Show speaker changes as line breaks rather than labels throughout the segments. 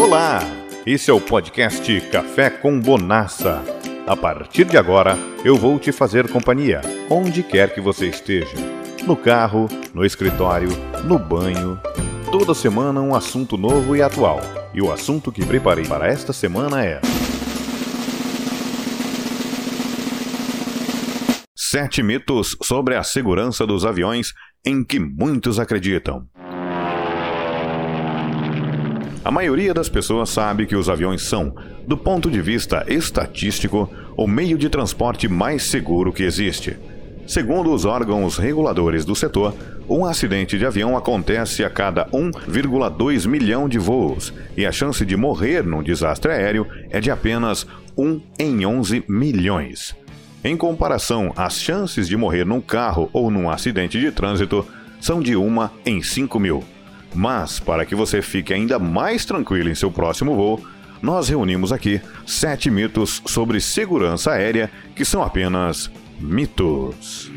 Olá! Esse é o podcast Café com Bonassa. A partir de agora, eu vou te fazer companhia, onde quer que você esteja. No carro, no escritório, no banho. Toda semana um assunto novo e atual. E o assunto que preparei para esta semana é. Sete mitos sobre a segurança dos aviões em que muitos acreditam. A maioria das pessoas sabe que os aviões são, do ponto de vista estatístico, o meio de transporte mais seguro que existe. Segundo os órgãos reguladores do setor, um acidente de avião acontece a cada 1,2 milhão de voos e a chance de morrer num desastre aéreo é de apenas 1 em 11 milhões. Em comparação, as chances de morrer num carro ou num acidente de trânsito são de 1 em 5 mil. Mas, para que você fique ainda mais tranquilo em seu próximo voo, nós reunimos aqui sete mitos sobre segurança aérea que são apenas mitos.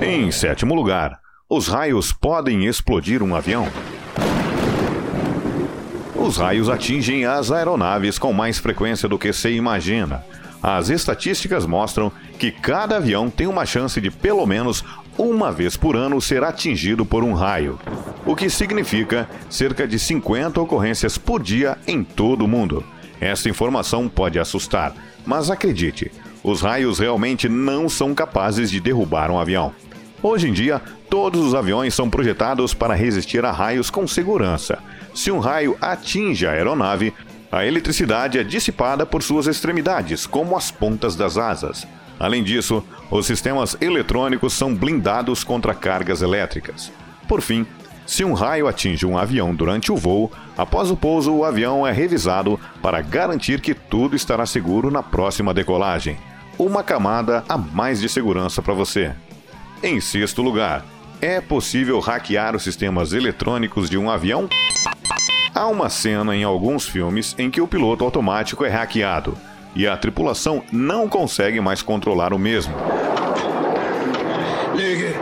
Em sétimo lugar, os raios podem explodir um avião. Os raios atingem as aeronaves com mais frequência do que se imagina. As estatísticas mostram que cada avião tem uma chance de pelo menos uma vez por ano ser atingido por um raio, o que significa cerca de 50 ocorrências por dia em todo o mundo. Esta informação pode assustar, mas acredite, os raios realmente não são capazes de derrubar um avião. Hoje em dia, todos os aviões são projetados para resistir a raios com segurança. Se um raio atinge a aeronave, a eletricidade é dissipada por suas extremidades, como as pontas das asas. Além disso, os sistemas eletrônicos são blindados contra cargas elétricas. Por fim, se um raio atinge um avião durante o voo, após o pouso o avião é revisado para garantir que tudo estará seguro na próxima decolagem. Uma camada a mais de segurança para você. Em sexto lugar, é possível hackear os sistemas eletrônicos de um avião? Há uma cena em alguns filmes em que o piloto automático é hackeado e a tripulação não consegue mais controlar o mesmo.
Ligue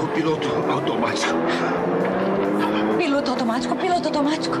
o piloto automático.
Piloto automático, piloto automático.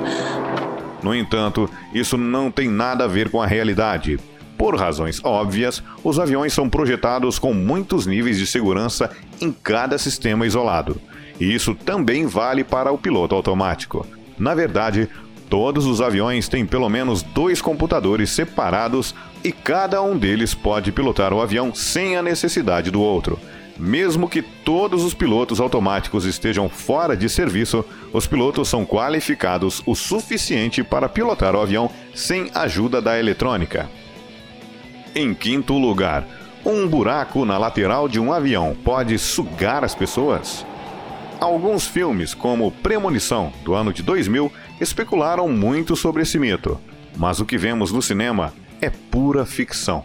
No entanto, isso não tem nada a ver com a realidade. Por razões óbvias, os aviões são projetados com muitos níveis de segurança em cada sistema isolado. E isso também vale para o piloto automático. Na verdade, todos os aviões têm pelo menos dois computadores separados e cada um deles pode pilotar o avião sem a necessidade do outro. Mesmo que todos os pilotos automáticos estejam fora de serviço, os pilotos são qualificados o suficiente para pilotar o avião sem ajuda da eletrônica. Em quinto lugar, um buraco na lateral de um avião pode sugar as pessoas? Alguns filmes, como Premonição, do ano de 2000, especularam muito sobre esse mito, mas o que vemos no cinema é pura ficção.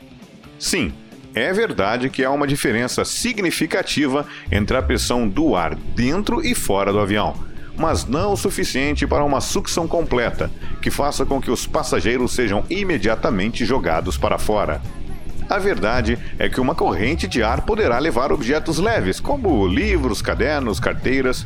Sim, é verdade que há uma diferença significativa entre a pressão do ar dentro e fora do avião, mas não o suficiente para uma sucção completa, que faça com que os passageiros sejam imediatamente jogados para fora. A verdade é que uma corrente de ar poderá levar objetos leves, como livros, cadernos, carteiras.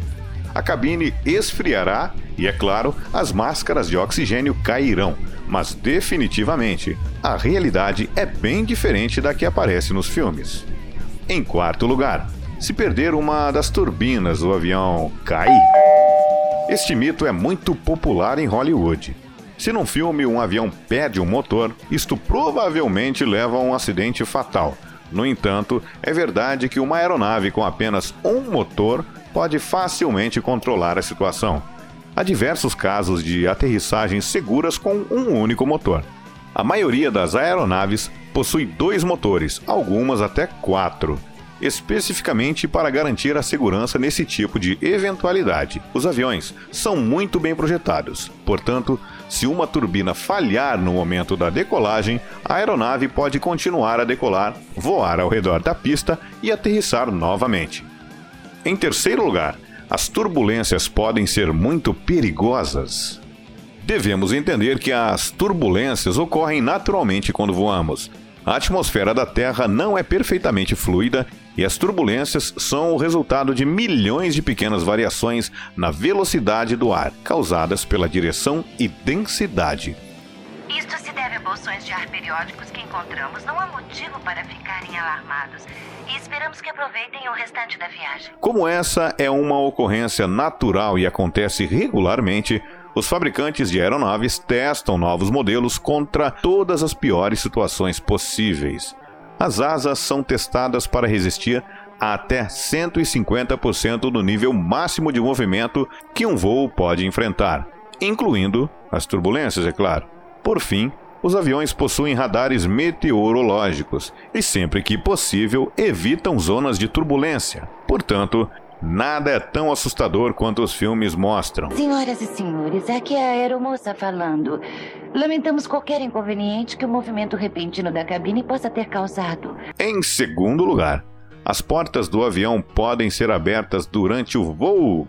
A cabine esfriará e, é claro, as máscaras de oxigênio cairão. Mas definitivamente, a realidade é bem diferente da que aparece nos filmes. Em quarto lugar, se perder uma das turbinas do avião cair. Este mito é muito popular em Hollywood. Se num filme um avião perde um motor, isto provavelmente leva a um acidente fatal. No entanto, é verdade que uma aeronave com apenas um motor pode facilmente controlar a situação. Há diversos casos de aterrissagens seguras com um único motor. A maioria das aeronaves possui dois motores, algumas até quatro especificamente para garantir a segurança nesse tipo de eventualidade. Os aviões são muito bem projetados, portanto, se uma turbina falhar no momento da decolagem, a aeronave pode continuar a decolar, voar ao redor da pista e aterrissar novamente. Em terceiro lugar, as turbulências podem ser muito perigosas. Devemos entender que as turbulências ocorrem naturalmente quando voamos. A atmosfera da Terra não é perfeitamente fluida E as turbulências são o resultado de milhões de pequenas variações na velocidade do ar, causadas pela direção e densidade.
Isto se deve a bolsões de ar periódicos que encontramos. Não há motivo para ficarem alarmados. E esperamos que aproveitem o restante da viagem.
Como essa é uma ocorrência natural e acontece regularmente, os fabricantes de aeronaves testam novos modelos contra todas as piores situações possíveis. As asas são testadas para resistir a até 150% do nível máximo de movimento que um voo pode enfrentar, incluindo as turbulências, é claro. Por fim, os aviões possuem radares meteorológicos e, sempre que possível, evitam zonas de turbulência. Portanto, Nada é tão assustador quanto os filmes mostram.
Senhoras e senhores, aqui é a aeromoça falando. Lamentamos qualquer inconveniente que o movimento repentino da cabine possa ter causado.
Em segundo lugar, as portas do avião podem ser abertas durante o voo.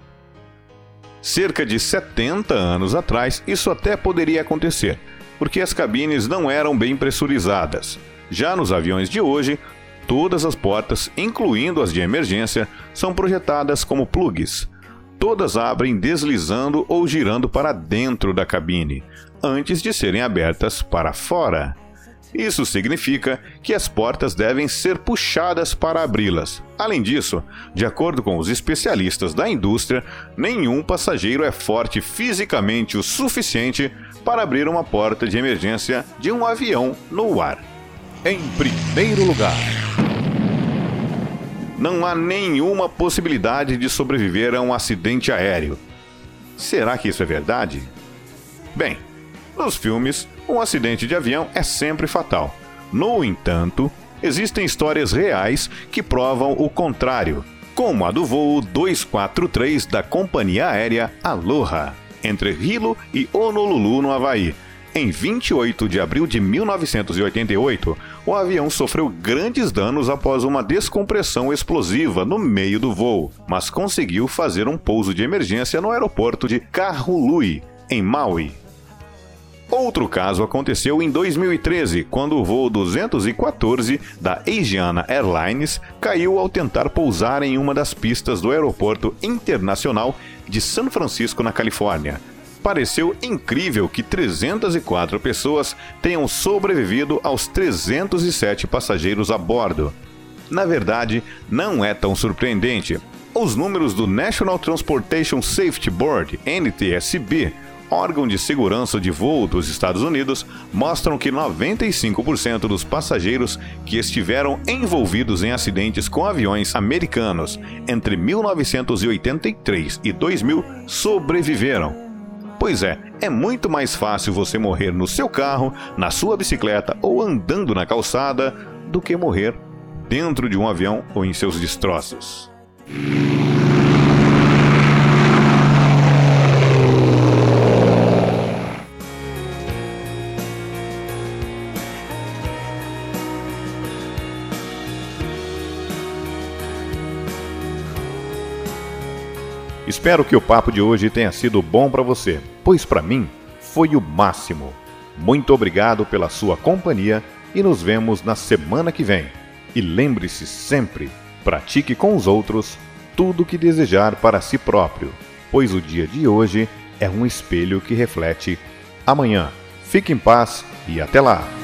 Cerca de 70 anos atrás, isso até poderia acontecer, porque as cabines não eram bem pressurizadas. Já nos aviões de hoje, Todas as portas, incluindo as de emergência, são projetadas como plugs. Todas abrem deslizando ou girando para dentro da cabine, antes de serem abertas para fora. Isso significa que as portas devem ser puxadas para abri-las. Além disso, de acordo com os especialistas da indústria, nenhum passageiro é forte fisicamente o suficiente para abrir uma porta de emergência de um avião no ar. Em primeiro lugar, não há nenhuma possibilidade de sobreviver a um acidente aéreo. Será que isso é verdade? Bem, nos filmes, um acidente de avião é sempre fatal. No entanto, existem histórias reais que provam o contrário, como a do voo 243 da companhia aérea Aloha, entre Hilo e Honolulu, no Havaí, em 28 de abril de 1988, o avião sofreu grandes danos após uma descompressão explosiva no meio do voo, mas conseguiu fazer um pouso de emergência no aeroporto de Kahului, em Maui. Outro caso aconteceu em 2013, quando o voo 214 da Asiana Airlines caiu ao tentar pousar em uma das pistas do aeroporto internacional de San Francisco, na Califórnia, pareceu incrível que 304 pessoas tenham sobrevivido aos 307 passageiros a bordo. Na verdade, não é tão surpreendente. Os números do National Transportation Safety Board, NTSB, órgão de segurança de voo dos Estados Unidos, mostram que 95% dos passageiros que estiveram envolvidos em acidentes com aviões americanos entre 1983 e 2000 sobreviveram. Pois é, é muito mais fácil você morrer no seu carro, na sua bicicleta ou andando na calçada do que morrer dentro de um avião ou em seus destroços. Espero que o papo de hoje tenha sido bom para você, pois para mim foi o máximo. Muito obrigado pela sua companhia e nos vemos na semana que vem. E lembre-se sempre: pratique com os outros tudo o que desejar para si próprio, pois o dia de hoje é um espelho que reflete amanhã. Fique em paz e até lá!